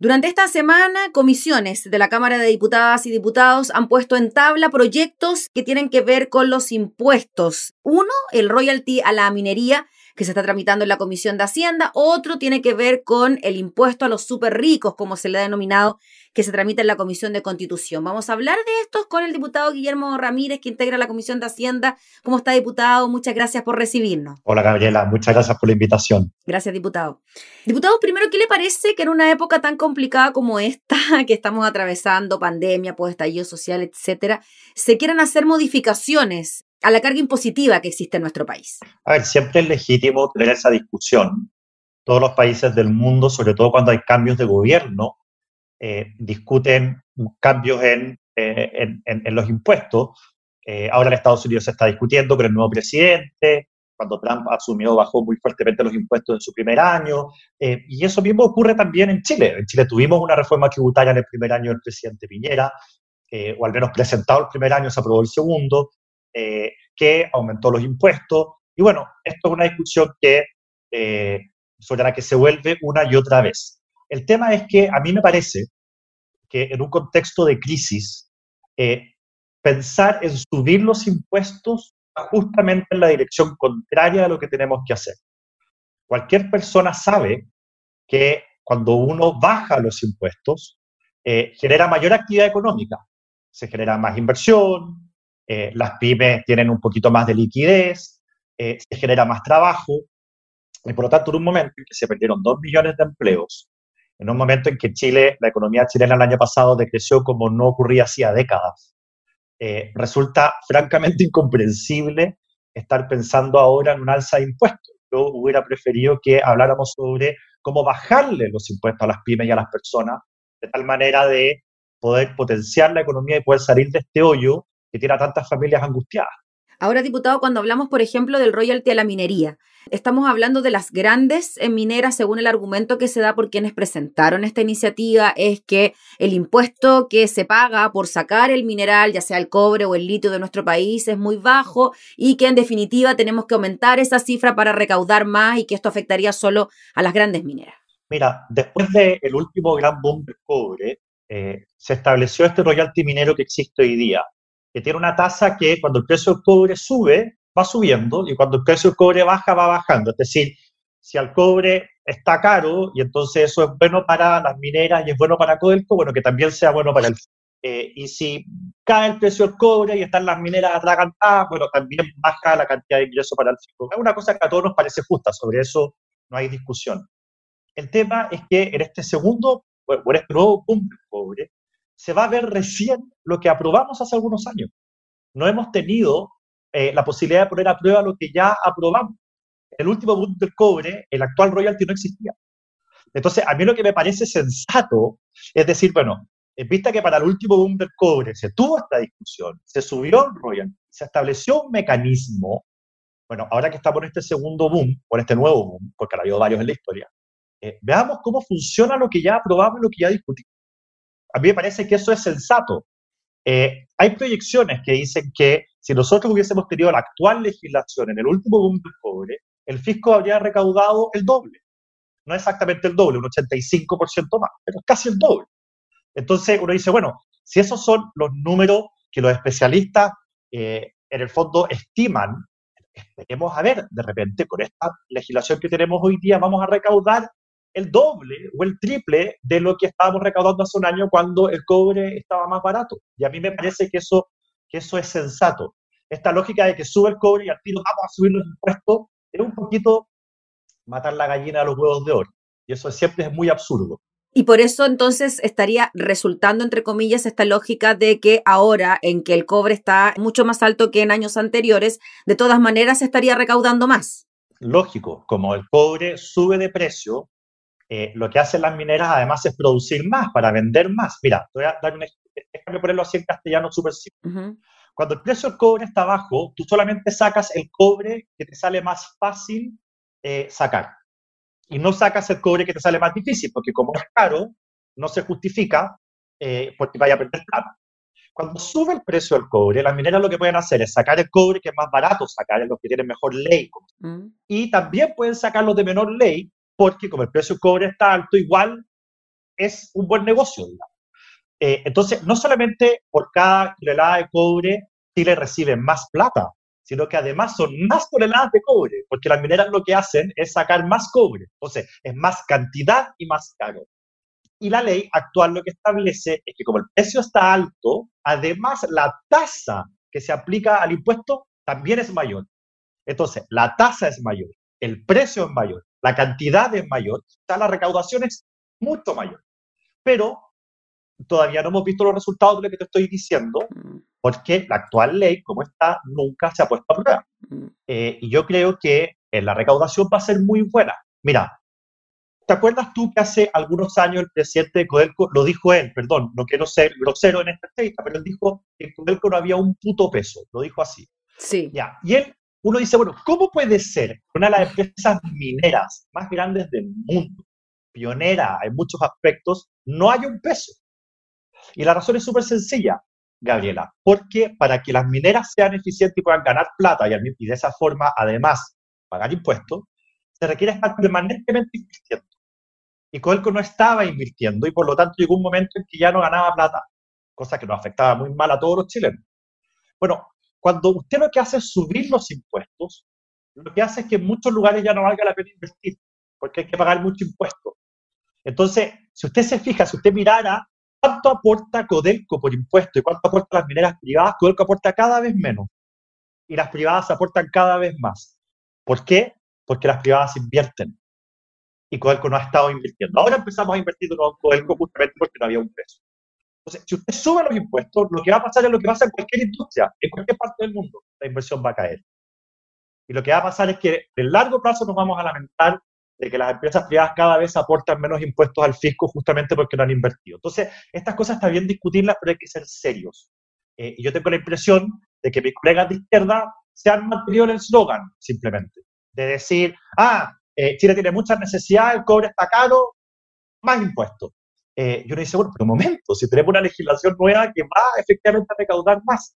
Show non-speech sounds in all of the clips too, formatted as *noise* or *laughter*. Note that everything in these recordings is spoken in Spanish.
Durante esta semana, comisiones de la Cámara de Diputadas y Diputados han puesto en tabla proyectos que tienen que ver con los impuestos. Uno, el royalty a la minería, que se está tramitando en la Comisión de Hacienda. Otro tiene que ver con el impuesto a los súper ricos, como se le ha denominado que se tramita en la Comisión de Constitución. Vamos a hablar de estos con el diputado Guillermo Ramírez, que integra la Comisión de Hacienda. ¿Cómo está, diputado? Muchas gracias por recibirnos. Hola, Gabriela. Muchas gracias por la invitación. Gracias, diputado. Diputado, primero, ¿qué le parece que en una época tan complicada como esta, *laughs* que estamos atravesando, pandemia, pues estallido social, etcétera, se quieran hacer modificaciones a la carga impositiva que existe en nuestro país? A ver, siempre es legítimo tener esa discusión. Todos los países del mundo, sobre todo cuando hay cambios de gobierno, eh, discuten cambios en, eh, los impuestos. Eh, ahora en Estados Unidos se está discutiendo con el nuevo presidente, cuando Trump asumió, bajó muy fuertemente los impuestos en su primer año, y eso mismo ocurre también en Chile. En Chile tuvimos una reforma tributaria en el primer año del presidente Piñera, o al menos presentado el primer año, se aprobó el segundo, que aumentó los impuestos, y bueno, esto es una discusión que, sobre la que se vuelve una y otra vez. El tema es que a mí me parece que en un contexto de crisis, eh, pensar en subir los impuestos justamente en la dirección contraria a lo que tenemos que hacer. Cualquier persona sabe que cuando uno baja los impuestos, eh, genera mayor actividad económica, se genera más inversión, eh, las pymes tienen un poquito más de liquidez, se genera más trabajo, y por lo tanto, en un momento en que se perdieron dos millones de empleos, en un momento en que Chile, la economía chilena el año pasado decreció como no ocurría hacía décadas. Eh, resulta francamente incomprensible estar pensando ahora en un alza de impuestos. Yo hubiera preferido que habláramos sobre cómo bajarle los impuestos a las pymes y a las personas, de tal manera de poder potenciar la economía y poder salir de este hoyo que tiene a tantas familias angustiadas. Ahora, diputado, cuando hablamos, por ejemplo, del royalty a la minería, estamos hablando de las grandes mineras, según el argumento que se da por quienes presentaron esta iniciativa, es que el impuesto que se paga por sacar el mineral, ya sea el cobre o el litio de nuestro país, es muy bajo y que en definitiva tenemos que aumentar esa cifra para recaudar más y que esto afectaría solo a las grandes mineras. Mira, después del último gran boom del cobre, eh, se estableció este royalty minero que existe hoy día, que tiene una tasa que cuando el precio del cobre sube, va subiendo, y cuando el precio del cobre baja, va bajando. Es decir, si el cobre está caro y entonces eso es bueno para las mineras y es bueno para Codelco, bueno, que también sea bueno para el... Eh, y si cae el precio del cobre y están las mineras atragantadas, bueno, también baja la cantidad de ingresos para el fisco. Es una cosa que a todos nos parece justa, sobre eso no hay discusión. El tema es que en este segundo, bueno, en este nuevo punto del cobre, se va a ver recién lo que aprobamos hace algunos años. No hemos tenido eh, la posibilidad de poner a prueba lo que ya aprobamos. el último boom del cobre, el actual royalty no existía. Entonces, a mí lo que me parece sensato es decir, bueno, en vista que para el último boom del cobre se tuvo esta discusión, se subió el royalty, se estableció un mecanismo, bueno, ahora que estamos en este segundo boom, en este nuevo boom, porque ha habido varios en la historia, eh, veamos cómo funciona lo que ya aprobamos, lo que ya discutimos a mí me parece que eso es sensato. Eh, hay proyecciones que dicen que si nosotros hubiésemos tenido la actual legislación en el último boom del cobre, el fisco habría recaudado el doble. No exactamente el doble, un 85% más, pero casi el doble. Entonces uno dice, bueno, si esos son los números que los especialistas eh, en el fondo estiman, esperemos a ver, de repente con esta legislación que tenemos hoy día vamos a recaudar el doble o el triple de lo que estábamos recaudando hace un año cuando el cobre estaba más barato. Y a mí me parece que eso, que eso es sensato. Esta lógica de que sube el cobre y al tiro vamos a subir los impuestos es un poquito matar la gallina a los huevos de oro. Y eso siempre es muy absurdo. Y por eso entonces estaría resultando, entre comillas, esta lógica de que ahora en que el cobre está mucho más alto que en años anteriores, de todas maneras estaría recaudando más. Lógico, como el cobre sube de precio, eh, lo que hacen las mineras además es producir más para vender más. Mira, te voy a dar un déjame ponerlo así en castellano súper simple. Cuando el precio del cobre está bajo, tú solamente sacas el cobre que te sale más fácil eh, sacar. Y no sacas el cobre que te sale más difícil, porque como es caro, no se justifica eh, porque vaya a perder plata. Cuando sube el precio del cobre, las mineras lo que pueden hacer es sacar el cobre que es más barato sacar, los que tienen mejor ley. Mm. Y también pueden sacar los de menor ley porque como el precio del cobre está alto, igual es un buen negocio, eh, entonces, no solamente por cada tonelada de cobre Chile recibe más plata, sino que además son más toneladas de cobre, porque las mineras lo que hacen es sacar más cobre. Entonces, es más cantidad y más caro. Y la ley actual lo que establece es que como el precio está alto, además la tasa que se aplica al impuesto también es mayor. Entonces, la tasa es mayor, el precio es mayor, la cantidad es mayor, la recaudación es mucho mayor. Pero todavía no hemos visto los resultados de lo que te estoy diciendo, mm. porque la actual ley, como está, nunca se ha puesto a prueba. Mm. Eh, y yo creo que eh, la recaudación va a ser muy buena. Mira, ¿te acuerdas tú que hace algunos años el presidente de Codelco, lo dijo él, perdón, no quiero ser grosero en esta entrevista, pero él dijo que en Codelco no había un puto peso, lo dijo así. Sí. Ya, y él, uno dice, bueno, ¿cómo puede ser una de las empresas mineras más grandes del mundo, pionera en muchos aspectos, no haya un peso? Y la razón es súper sencilla, Gabriela, porque para que las mineras sean eficientes y puedan ganar plata y, de esa forma, además, pagar impuestos, se requiere estar permanentemente invirtiendo. Y Coelco no estaba invirtiendo y por lo tanto llegó un momento en que ya no ganaba plata, cosa que nos afectaba muy mal a todos los chilenos. Bueno, cuando usted lo que hace es subir los impuestos, lo que hace es que en muchos lugares ya no valga la pena invertir, porque hay que pagar mucho impuesto. Entonces, si usted se fija, si usted mirara ¿Cuánto aporta Codelco por impuesto y cuánto aportan las mineras privadas? Codelco aporta cada vez menos y las privadas aportan cada vez más. ¿Por qué? Porque las privadas invierten y Codelco no ha estado invirtiendo. Ahora empezamos a invertir en Codelco justamente porque no había un peso. Entonces, si usted sube los impuestos, lo que va a pasar es lo que pasa en cualquier industria, en cualquier parte del mundo, la inversión va a caer. Y lo que va a pasar es que en largo plazo nos vamos a lamentar de que las empresas privadas cada vez aportan menos impuestos al fisco justamente porque no han invertido. Entonces, estas cosas está bien discutirlas, pero hay que ser serios. Eh, y yo tengo la impresión de que mis colegas de izquierda se han mantenido en el slogan, simplemente, de decir, ah, eh, Chile tiene muchas necesidades, el cobre está caro, más impuestos. Eh, yo le dice, bueno, pero un momento, si tenemos una legislación nueva que va efectivamente a recaudar más,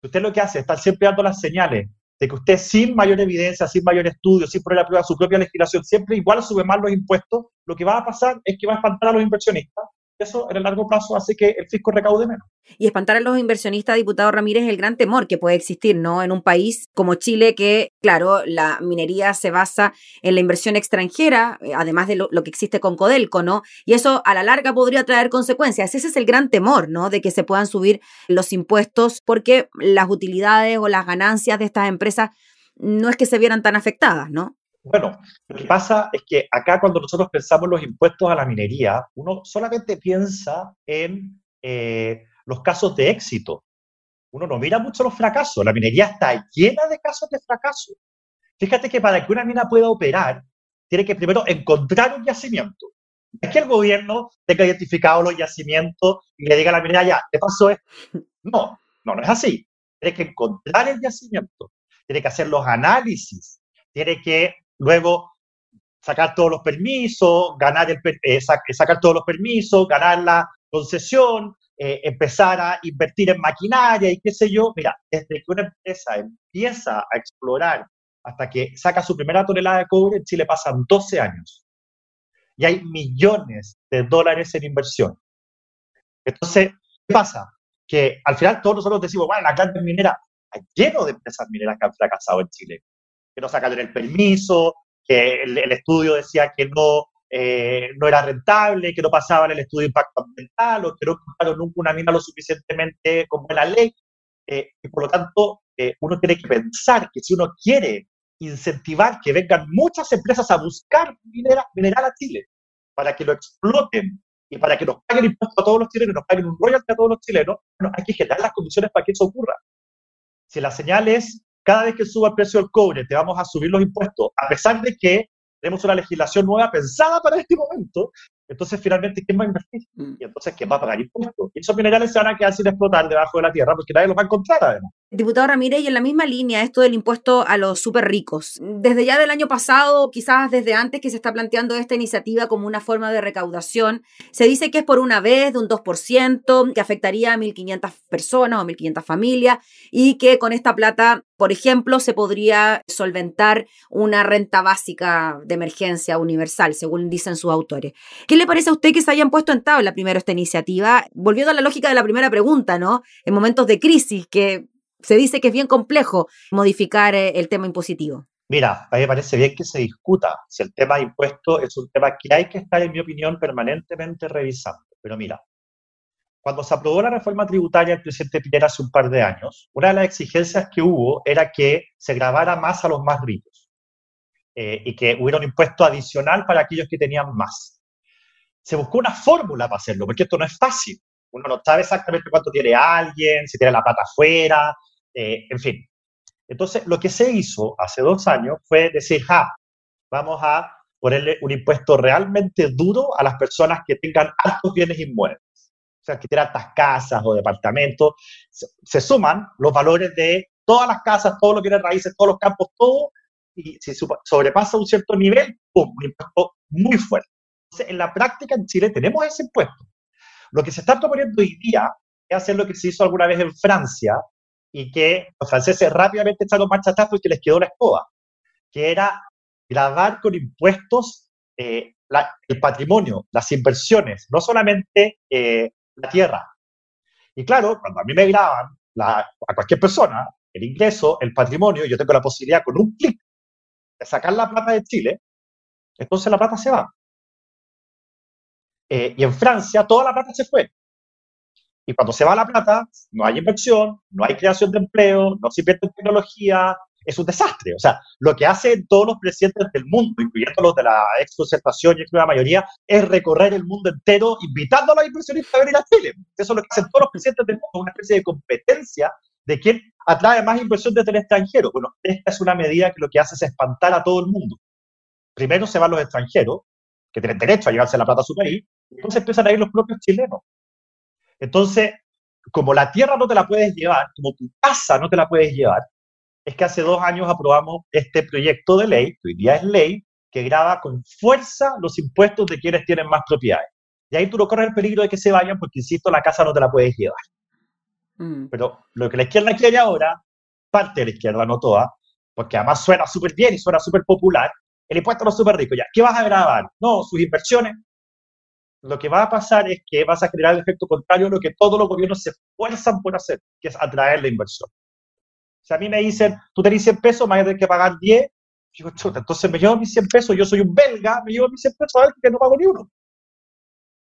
usted lo que hace es estar siempre dando las señales de que usted sin mayor evidencia, sin mayor estudio, sin poner a prueba su propia legislación, siempre igual sube más los impuestos, lo que va a pasar es que va a espantar a los inversionistas. Eso en el largo plazo hace que el fisco recaude menos. Y espantar a los inversionistas, diputado Ramírez, es el gran temor que puede existir, ¿no? En un país como Chile, que, claro, la minería se basa en la inversión extranjera, eh, además de lo, lo, que existe con Codelco, ¿no? Y eso a la larga podría traer consecuencias. Ese es el gran temor, ¿no? De que se puedan subir los impuestos porque las utilidades o las ganancias de estas empresas no es que se vieran tan afectadas, ¿no? Bueno, lo que pasa es que acá cuando nosotros pensamos los impuestos a la minería, uno solamente piensa en eh, los casos de éxito. Uno no mira mucho los fracasos. La minería está llena de casos de fracaso. Fíjate que para que una mina pueda operar, tiene que primero encontrar un yacimiento. Es que el gobierno tenga identificado los yacimientos y le diga a la minera, ya, ¿qué pasó esto? *laughs* No, no, no es así. Tiene que encontrar el yacimiento, tiene que hacer los análisis, tiene que luego sacar todos los permisos, ganar el, eh, sacar todos los permisos, ganar la concesión, eh, empezar a invertir en maquinaria y qué sé yo. Mira, desde que una empresa empieza a explorar hasta que saca su primera tonelada de cobre, en Chile pasan 12 años. Y hay millones de dólares en inversión. Entonces, ¿qué pasa? Que al final todos nosotros decimos, bueno, la grandes mineras, hay lleno de empresas mineras que han fracasado en Chile que no sacaron el permiso, que el, estudio decía que no, eh, no era rentable, que no pasaban el estudio de impacto ambiental o que no ocuparon nunca una mina lo suficientemente con buena ley. Eh, y por lo tanto, eh, uno tiene que pensar que si uno quiere incentivar que vengan muchas empresas a buscar mineral a Chile para que lo exploten y para que nos paguen impuestos a todos los chilenos, nos paguen un royalty a todos los chilenos, hay que generar las condiciones para que eso ocurra. Si la señal es cada vez que suba el precio del cobre, te vamos a subir los impuestos, a pesar de que tenemos una legislación nueva pensada para este momento, entonces finalmente, ¿quién va a invertir? Mm. Y entonces, ¿quién va a pagar impuestos? Y esos minerales se van a quedar sin explotar debajo de la tierra porque nadie los va a encontrar además. Diputado Ramírez, y en la misma línea esto del impuesto a los súper ricos. Desde ya del año pasado, quizás desde antes que se está planteando esta iniciativa como una forma de recaudación, se dice que es por una vez de un 2%, que afectaría a 1.500 personas o 1.500 familias y que con esta plata por ejemplo, se podría solventar una renta básica de emergencia universal, según dicen sus autores. ¿Qué le parece a usted que se hayan puesto en tabla primero esta iniciativa? Volviendo a la lógica de la primera pregunta, ¿no? En momentos de crisis, que se dice que es bien complejo modificar eh, el tema impositivo. Mira, a mí me parece bien que se discuta si el tema de es un tema que hay que estar, en mi opinión, permanentemente revisando. Pero mira, cuando se aprobó la reforma tributaria del presidente Piñera hace un par de años, una de las exigencias que hubo era que se grabara más a los más ricos eh, y que hubiera un impuesto adicional para aquellos que tenían más. Se buscó una fórmula para hacerlo, porque esto no es fácil. Uno no sabe exactamente cuánto tiene alguien, si tiene la plata afuera, eh, en fin. Entonces, lo que se hizo hace dos años fue decir, ja, vamos a ponerle un impuesto realmente duro a las personas que tengan altos bienes inmuebles. O sea, que tienen altas casas o departamentos. Se, suman los valores de todas las casas, todos los bienes raíces, todos los campos, todo. Y si sobrepasa un cierto nivel, ¡pum! Un impuesto muy fuerte. Entonces, en la práctica en Chile tenemos ese impuesto. Lo que se está proponiendo hoy día es hacer lo que se hizo alguna vez en Francia, y que los franceses rápidamente echaron marcha atrás porque les quedó la escoba, que era grabar con impuestos eh, el patrimonio, las inversiones, no solamente eh, la tierra. Y claro, cuando a mí me graban, a cualquier persona, el ingreso, el patrimonio, yo tengo la posibilidad con un clic de sacar la plata de Chile, entonces la plata se va. Eh, y en Francia toda la plata se fue. Y cuando se va la plata, no hay inversión, no hay creación de empleo, no se invierte en tecnología, es un desastre. O sea, lo que hacen todos los presidentes del mundo, incluyendo los de la ex y la mayoría, es recorrer el mundo entero invitando a los inversionistas a venir a Chile. Eso es lo que hacen todos los presidentes del mundo, una especie de competencia de quién atrae más inversión desde el extranjero. Bueno, esta es una medida que lo que hace es espantar a todo el mundo. Primero se van los extranjeros, que tienen derecho a llevarse la plata a su país, entonces empiezan a ir los propios chilenos. Entonces, como la tierra no te la puedes llevar, como tu casa no te la puedes llevar, es que hace dos años aprobamos este proyecto de ley, que hoy día es ley, que graba con fuerza los impuestos de quienes tienen más propiedades. Y ahí tú no corres el peligro de que se vayan porque, insisto, la casa no te la puedes llevar. Mm. Pero lo que la izquierda quiere ahora, parte de la izquierda, no toda, porque además suena súper bien y suena súper popular, el impuesto a los súper ricos. Ya, ¿qué vas a grabar? No, sus inversiones, lo que va a pasar es que vas a crear el efecto contrario a lo que todos los gobiernos se esfuerzan por hacer, que es atraer la inversión. Si a mí me dicen, tú tenés 100 pesos, me vas a tener que pagar 10, digo, chuta, entonces me llevo mis 100 pesos, yo soy un belga, me llevo mis 100 pesos a ver que no pago ni uno.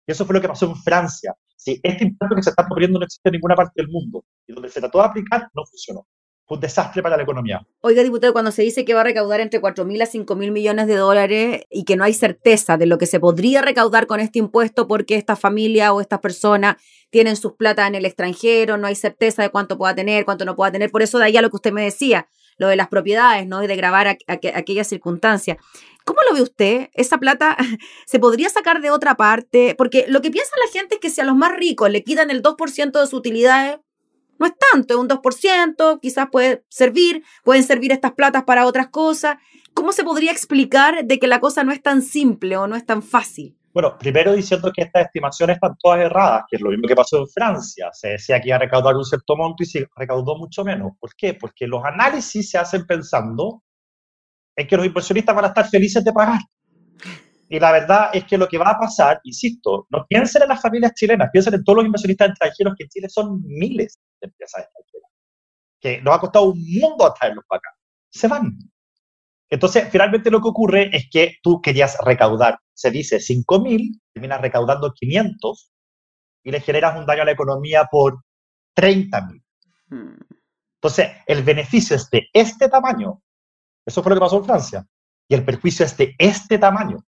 Y eso fue lo que pasó en Francia. Si este impuesto que se está proponiendo no existe en ninguna parte del mundo y donde se trató de aplicar, no funcionó un desastre para la economía. Oiga, diputado, cuando se dice que va a recaudar entre 4 mil a 5 mil millones de dólares y que no hay certeza de lo que se podría recaudar con este impuesto porque esta familia o estas personas tienen sus plata en el extranjero, no hay certeza de cuánto pueda tener, cuánto no pueda tener. Por eso de ahí a lo que usted me decía, lo de las propiedades, ¿no? Y de grabar aquellas circunstancias. ¿Cómo lo ve usted? ¿Esa plata *laughs* se podría sacar de otra parte? Porque lo que piensa la gente es que si a los más ricos le quitan el 2% de sus utilidades, no es tanto, es un 2%, quizás puede servir, pueden servir estas platas para otras cosas. ¿Cómo se podría explicar de que la cosa no es tan simple o no es tan fácil? Bueno, primero diciendo que estas estimaciones están todas erradas, que es lo mismo que pasó en Francia. Se decía que iba a recaudar un cierto monto y se recaudó mucho menos. ¿Por qué? Porque los análisis se hacen pensando en que los inversionistas van a estar felices de pagar. Y la verdad es que lo que va a pasar, insisto, no piensen en las familias chilenas, piensen en todos los inversionistas extranjeros que en Chile son miles de empresas extranjeras, que nos ha costado un mundo atraerlos para acá. Se van. Entonces, finalmente lo que ocurre es que tú querías recaudar, se dice 5 mil, terminas recaudando 500 y le generas un daño a la economía por 30 mil. Hmm. Entonces, el beneficio es de este tamaño. Eso fue lo que pasó en Francia. Y el perjuicio es de este tamaño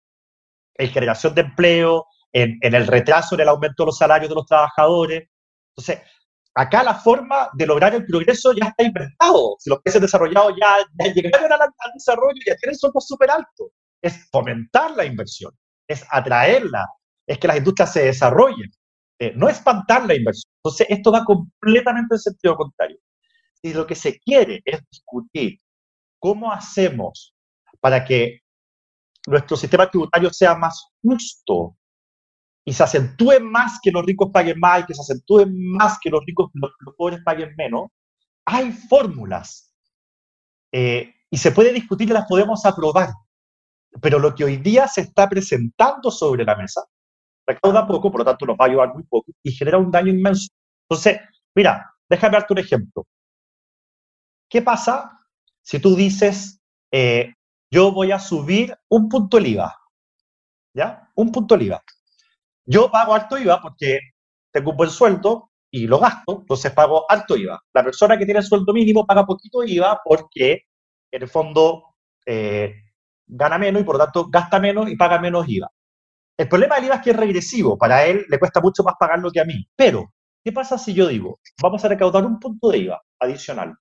en generación de empleo, en, el retraso en el aumento de los salarios de los trabajadores. Entonces, acá la forma de lograr el progreso ya está inventado. Si los países desarrollados ya, ya llegaron al, desarrollo, ya tienen sueldos súper altos. Es fomentar la inversión, es atraerla, es que las industrias se desarrollen, eh, no espantar la inversión. Entonces, esto va completamente en sentido contrario. Si lo que se quiere es discutir cómo hacemos para que nuestro sistema tributario sea más justo y se acentúe más que los ricos paguen más y que se acentúe más que los ricos, los, pobres paguen menos, hay fórmulas. eh, y se puede discutir y las podemos aprobar. Pero lo que hoy día se está presentando sobre la mesa recauda poco, por lo tanto nos va a ayudar muy poco y genera un daño inmenso. Entonces, mira, déjame darte un ejemplo. ¿Qué pasa si tú dices, eh, yo voy a subir un punto el IVA? ¿Ya? Un punto el IVA. Yo pago alto IVA porque tengo un buen sueldo y lo gasto, entonces pago alto IVA. La persona que tiene el sueldo mínimo paga poquito IVA porque en el fondo eh, gana menos y por lo tanto gasta menos y paga menos IVA. El problema del IVA es que es regresivo, para él le cuesta mucho más pagarlo que a mí. Pero, ¿qué pasa si yo digo, vamos a recaudar un punto de IVA adicional?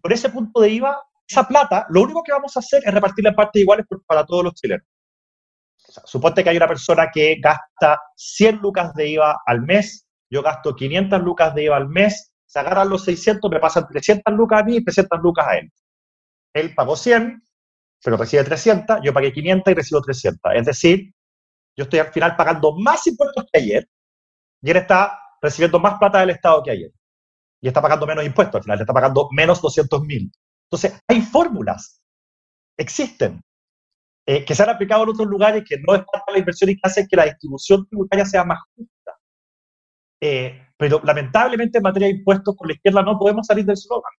Por ese punto de IVA, esa plata, lo único que vamos a hacer es repartirla en partes iguales para todos los chilenos. suponte que hay una persona que gasta 100 lucas de IVA al mes, yo gasto 500 lucas de IVA al mes, se agarran los 600, me pasan 300 lucas a mí y 300 lucas a él. Él pagó 100, pero recibe 300, yo pagué 500 y recibo 300. Es decir, yo estoy al final pagando más impuestos que ayer y él está recibiendo más plata del Estado que ayer. Y está pagando menos impuestos, al final le está pagando menos 200 mil. Entonces, hay fórmulas, existen, eh, que se han aplicado en otros lugares que no es parte de la inversión y que hacen que la distribución tributaria sea más justa. Eh, pero lamentablemente en materia de impuestos con la izquierda no podemos salir del slogan.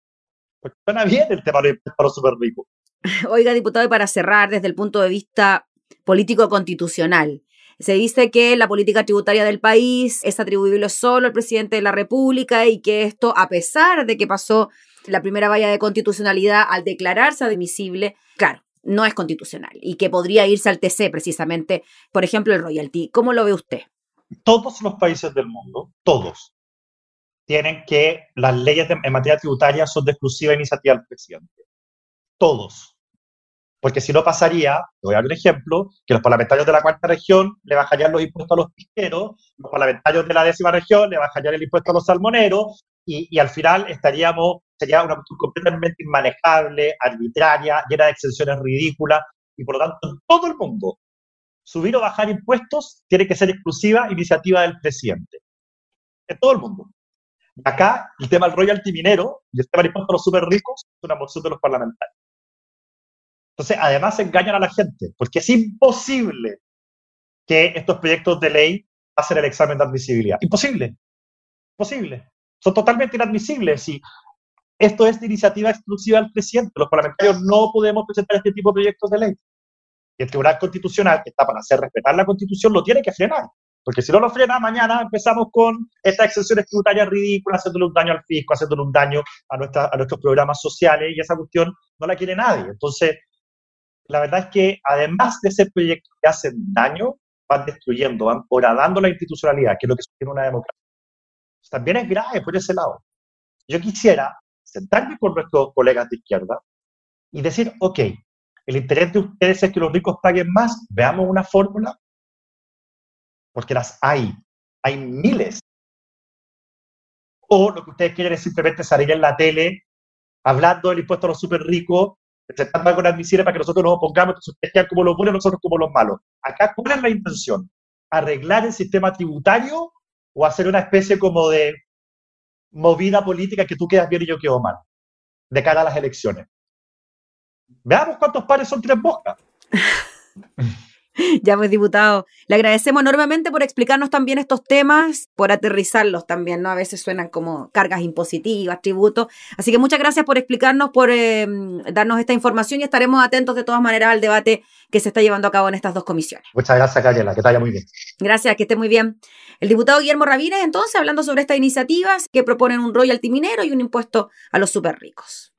Porque suena bien el tema de los para los super ricos. *laughs* Oiga, diputado, y para cerrar desde el punto de vista político constitucional. Se dice que la política tributaria del país es atribuible solo al presidente de la República y que esto, a pesar de que pasó la primera valla de constitucionalidad al declararse admisible, claro, no es constitucional y que podría irse al TC precisamente, por ejemplo, el royalty. ¿Cómo lo ve usted? Todos los países del mundo, todos, tienen que las leyes en materia tributaria son de exclusiva iniciativa del presidente. Todos. Porque si no pasaría, te voy a dar un ejemplo, que los parlamentarios de la cuarta región le bajarían los impuestos a los pisqueros, los parlamentarios de la décima región le bajarían el impuesto a los salmoneros, y, al final estaríamos, sería una cuestión completamente inmanejable, arbitraria, llena de exenciones ridículas, y por lo tanto en todo el mundo subir o bajar impuestos tiene que ser exclusiva iniciativa del presidente. En todo el mundo. Acá el tema del royalty minero y el tema del impuesto a los super ricos es una moción de los parlamentarios. Entonces, además engañan a la gente, porque es imposible que estos proyectos de ley pasen el examen de admisibilidad. Imposible. Imposible. Son totalmente inadmisibles. Y esto es de iniciativa exclusiva del presidente. Los parlamentarios no podemos presentar este tipo de proyectos de ley. Y el Tribunal Constitucional, que está para hacer respetar la Constitución, lo tiene que frenar. Porque si no lo frena, mañana empezamos con estas exenciones tributarias ridículas, haciéndole un daño al fisco, haciéndole un daño a, nuestra, a nuestros programas sociales, y esa cuestión no la quiere nadie. Entonces, la verdad es que además de ser proyectos que hacen daño, van destruyendo, van horadando la institucionalidad, que es lo que sostiene una democracia. También es grave por ese lado. Yo quisiera sentarme con nuestros colegas de izquierda y decir, ok, el interés de ustedes es que los ricos paguen más, veamos una fórmula, porque las hay, hay miles. O lo que ustedes quieren es simplemente salir en la tele hablando del impuesto a los súper ricos presentando algo admisible para que nosotros nos opongamos, entonces ustedes quedan como los buenos, nosotros como los malos. Acá, ¿cuál es la intención? ¿Arreglar el sistema tributario o hacer una especie como de movida política que tú quedas bien y yo quedo mal, de cara a las elecciones? Veamos cuántos pares son tres moscas. *laughs* *laughs* Ya pues, diputado, le agradecemos enormemente por explicarnos también estos temas, por aterrizarlos también, ¿no? A veces suenan como cargas impositivas, tributos. Así que muchas gracias por explicarnos, por eh, darnos esta información y estaremos atentos de todas maneras al debate que se está llevando a cabo en estas dos comisiones. Muchas gracias, Gabriela, que te vaya muy bien. Gracias, que esté muy bien. El diputado Guillermo Ravírez, entonces, hablando sobre estas iniciativas que proponen un royalty minero y un impuesto a los super ricos.